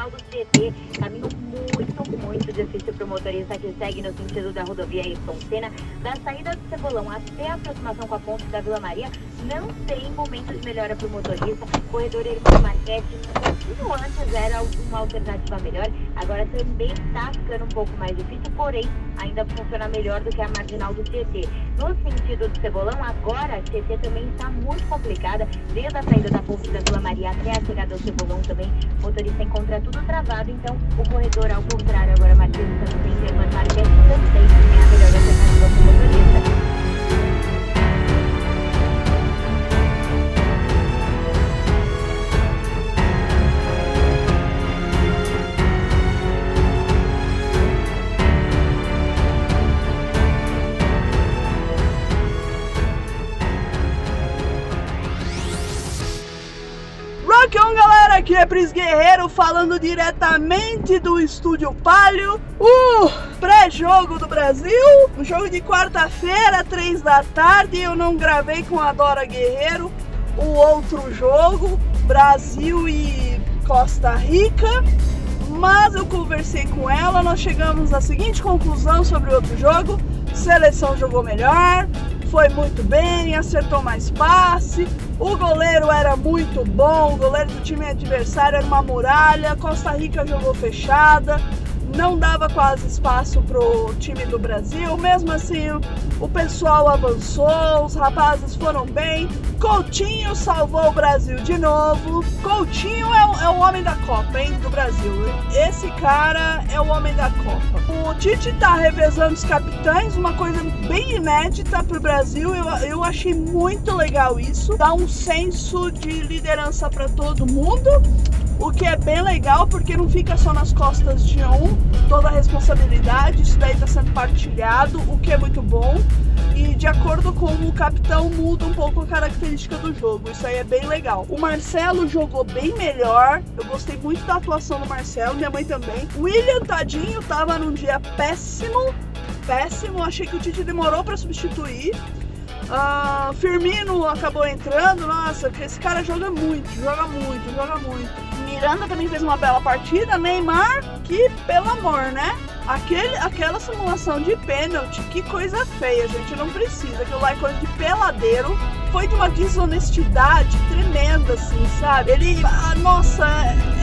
Marginal do Tietê. Caminho muito, muito difícil para o motorista que segue no sentido da rodovia Ayrton Senna. Da saída do Cebolão até a aproximação com a ponte da Vila Maria, não tem momento de melhora para o motorista. Corredor Hermano Marquete, um pouquinho antes era uma alternativa melhor. Agora também está ficando um pouco mais difícil, porém ainda funciona melhor do que a Marginal do Tietê. No sentido do Cebolão, agora a Tietê também está muito complicada. Desde a saída da ponte da Vila Maria até a chegada ao Cebolão também, o motorista encontra tudo travado. Então, o corredor, ao contrário, agora Martins também tem uma marquete também é a melhor alternativa para o motorista. Aqui é Pris Guerreiro falando diretamente do Estúdio Palio. O pré-jogo do Brasil, um jogo de quarta-feira, três da tarde. Eu não gravei com a Dora Guerreiro o outro jogo, Brasil e Costa Rica. Mas eu conversei com ela, nós chegamos à seguinte conclusão sobre o outro jogo: seleção jogou melhor, foi muito bem, acertou mais passe, o goleiro era muito bom, o goleiro do time adversário era uma muralha, Costa Rica jogou fechada, não dava quase espaço pro time do Brasil, mesmo assim o pessoal avançou, os rapazes foram bem, Coutinho salvou o Brasil de novo, Coutinho é o, é o homem da Copa, hein, do Brasil, esse cara é o homem da Copa. O Tite tá revezando os capitães, uma coisa bem inédita pro Brasil, eu, eu achei muito legal isso, dá um senso de liderança para todo mundo, o que é bem legal porque não fica só nas costas de um toda a responsabilidade, isso daí está sendo partilhado, o que é muito bom. E de acordo com o capitão, muda um pouco a característica do jogo. Isso aí é bem legal. O Marcelo jogou bem melhor. Eu gostei muito da atuação do Marcelo, minha mãe também. O William Tadinho tava num dia péssimo. Péssimo. Achei que o Tite demorou para substituir. Uh, Firmino acabou entrando, nossa, esse cara joga muito, joga muito, joga muito. Miranda também fez uma bela partida, Neymar, que pelo amor, né? Aquele, aquela simulação de pênalti, que coisa feia, gente, não precisa, aquilo lá é coisa de peladeiro. Foi de uma desonestidade tremenda, assim, sabe? Ele, ah, nossa,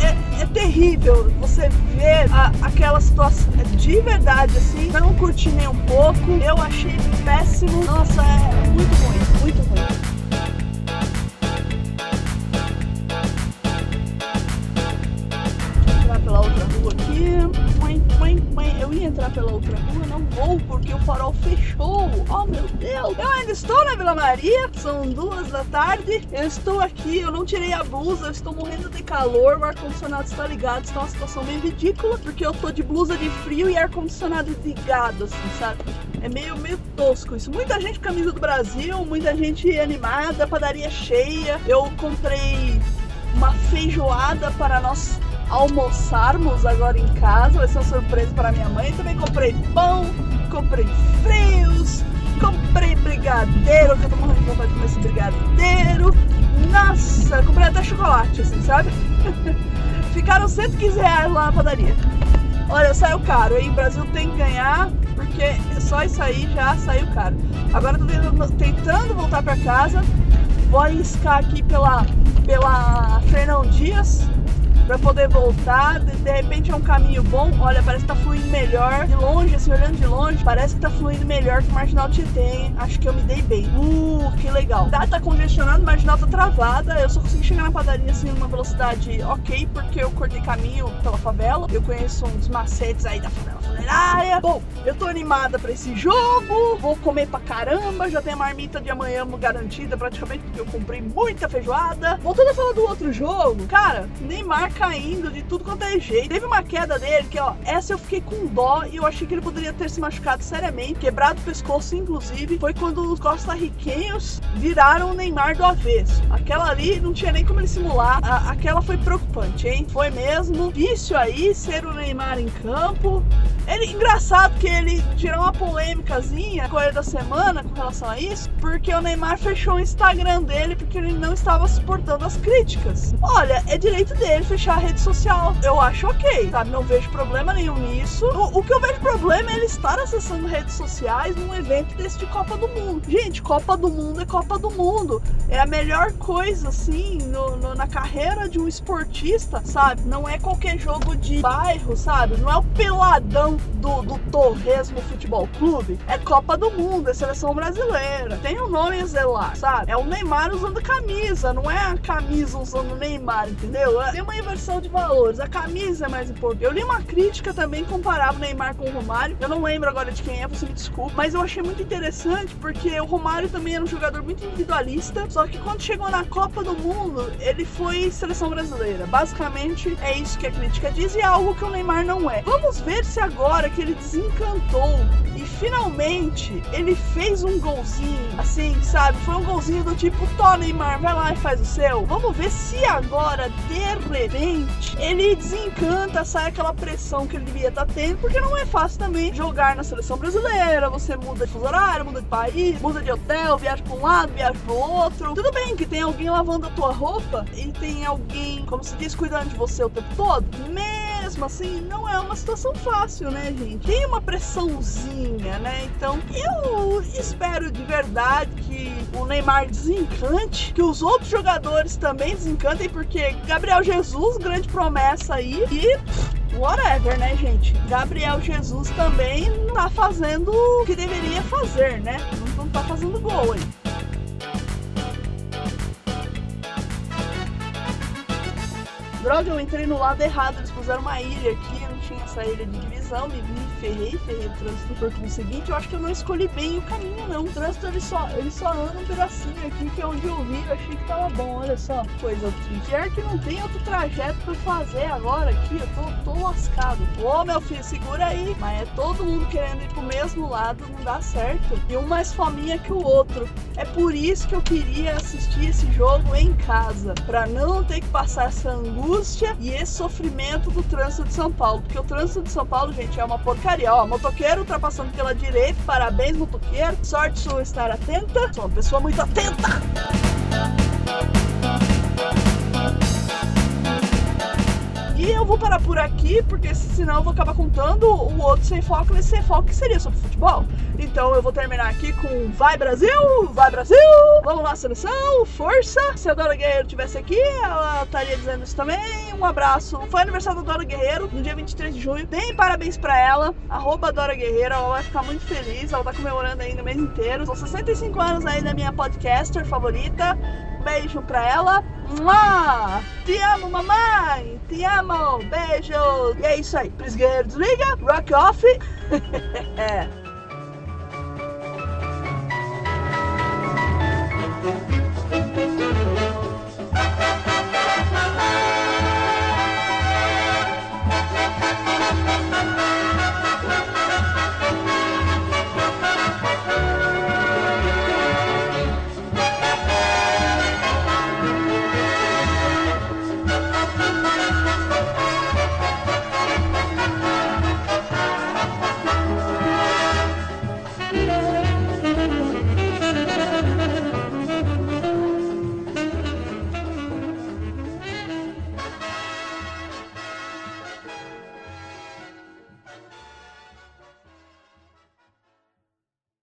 é, é, terrível você ver a, aquela situação de verdade, assim. Não curti nem um pouco, eu achei péssimo. Nossa, é muito ruim, muito ruim. Entrar pela outra entrar pela outra rua, não vou porque o farol fechou. Oh meu Deus! Eu ainda estou na Vila Maria, são duas da tarde. Eu estou aqui, eu não tirei a blusa, eu estou morrendo de calor. O ar-condicionado está ligado, está uma situação bem ridícula porque eu tô de blusa de frio e ar-condicionado ligado, assim, sabe? É meio, meio tosco isso. Muita gente camisa do Brasil, muita gente animada, padaria cheia. Eu comprei uma feijoada para nós almoçarmos agora em casa. Vai ser uma surpresa para minha mãe. Também comprei pão, comprei frios, comprei brigadeiro, que eu tô morrendo de vontade de comer esse brigadeiro. Nossa, comprei até chocolate, assim, sabe? Ficaram 115 reais lá na padaria. Olha, saiu caro, hein? O Brasil tem que ganhar, porque só isso aí já saiu caro. Agora eu tô tentando, voltar pra casa. Vou arriscar aqui pela, pela Fernão Dias pra poder voltar. De, de, repente é um caminho bom. Olha, parece que tá fluindo melhor. De longe, assim, olhando de longe, parece que tá fluindo melhor que o Marginal Tietê? Acho que eu me dei bem. Uh, que legal. Tá, tá congestionado, o Marginal tá travada. Eu só consegui chegar na padaria, assim, numa velocidade ok, porque eu cortei caminho pela favela. Eu conheço uns macetes aí da favela funerária. Bom, eu tô animada pra esse jogo, vou comer pra caramba, já tem a marmita de amanhã garantida praticamente, porque eu comprei muita feijoada. Voltando a falar do outro jogo, cara, Neymar caindo de tudo quanto é jeito. Teve uma queda dele que, ó, essa eu fiquei com dó e eu achei que ele poderia ter se machucado seriamente, quebrado o pescoço, inclusive. Foi quando os costarriquenhos viraram o Neymar do avesso. Aquela ali não tinha nem como ele simular. A, aquela foi preocupante, hein? Foi mesmo. Difícil aí ser o Neymar em campo. Ele, engraçado que ele tirou uma polêmicazinha correr da semana com relação a isso, porque o Neymar fechou o Instagram dele porque ele não estava suportando as críticas. Olha, é direito dele fechar a rede social. Eu acho ok, sabe? Não vejo problema nenhum nisso. O, o que eu vejo problema é ele estar acessando redes sociais num evento desse de Copa do Mundo. Gente, Copa do Mundo é Copa do Mundo. É a melhor coisa, assim, no, no, na carreira de um esportista, sabe? Não é qualquer jogo de bairro, sabe? Não é o peladão do, do Torresmo Futebol Clube é Copa do Mundo, é seleção brasileira. Tem um nome a zelar, sabe? É o Neymar usando camisa, não é a camisa usando o Neymar, entendeu? Tem uma inversão de valores. A camisa é mais importante. Eu li uma crítica também comparava o Neymar com o Romário. Eu não lembro agora de quem é, você me desculpa. Mas eu achei muito interessante porque o Romário também era um jogador muito individualista. Só que quando chegou na Copa do Mundo, ele foi seleção brasileira. Basicamente é isso que a crítica diz e é algo que o Neymar não é. Vamos ver se agora agora que ele desencantou e finalmente ele fez um golzinho, assim, sabe? Foi um golzinho do tipo, Tó Neymar, vai lá e faz o seu. Vamos ver se agora, de repente, ele desencanta, sai aquela pressão que ele devia estar tá tendo, porque não é fácil também jogar na seleção brasileira. Você muda de fuso horário, muda de país, muda de hotel, viaja pra um lado, viaja pro outro. Tudo bem que tem alguém lavando a tua roupa e tem alguém, como se diz, cuidando de você o tempo todo. Mesmo assim, não é uma situação fácil né, gente? Tem uma pressãozinha, né? Então, eu espero de verdade que o Neymar desencante, que os outros jogadores também desencantem, porque Gabriel Jesus, grande promessa aí, e whatever, né, gente? Gabriel Jesus também tá fazendo o que deveria fazer, né? Não, não tá fazendo gol aí. Droga, eu entrei no lado errado, eles puseram uma ilha aqui, tinha essa ilha de divisão, me, me ferrei, ferrei o trânsito no percurso seguinte. Eu acho que eu não escolhi bem o caminho, não. O trânsito ele só, ele só anda um pedacinho aqui, que é onde eu vi, eu achei que tava bom. Olha só, coisa aqui. Pior que não tem outro trajeto pra fazer agora aqui, eu tô, tô lascado. Ô meu filho, segura aí. Mas é todo mundo querendo ir pro mesmo lado, não dá certo. E um mais fominha que o outro. É por isso que eu queria assistir esse jogo em casa, pra não ter que passar essa angústia e esse sofrimento do trânsito de São Paulo. Porque o trânsito de São Paulo, gente, é uma porcaria. Ó, motoqueiro ultrapassando pela direita, parabéns, motoqueiro. Sorte sua estar atenta. Sou uma pessoa muito atenta. Vou parar por aqui, porque senão eu vou acabar contando o outro sem foco, esse sem foco que seria sobre futebol. Então eu vou terminar aqui com Vai Brasil, Vai Brasil, vamos lá seleção, força. Se a Dora Guerreiro estivesse aqui, ela estaria dizendo isso também. Um abraço. Foi aniversário da Dora Guerreiro, no dia 23 de junho. Deem parabéns pra ela, arroba Dora Guerreiro, ela vai ficar muito feliz, ela tá comemorando ainda o mês inteiro. São 65 anos aí da minha podcaster favorita beijo pra ela. Mua! Te amo, mamãe! Te amo! Beijo! E é isso aí. Prisgueiro desliga, rock off. é.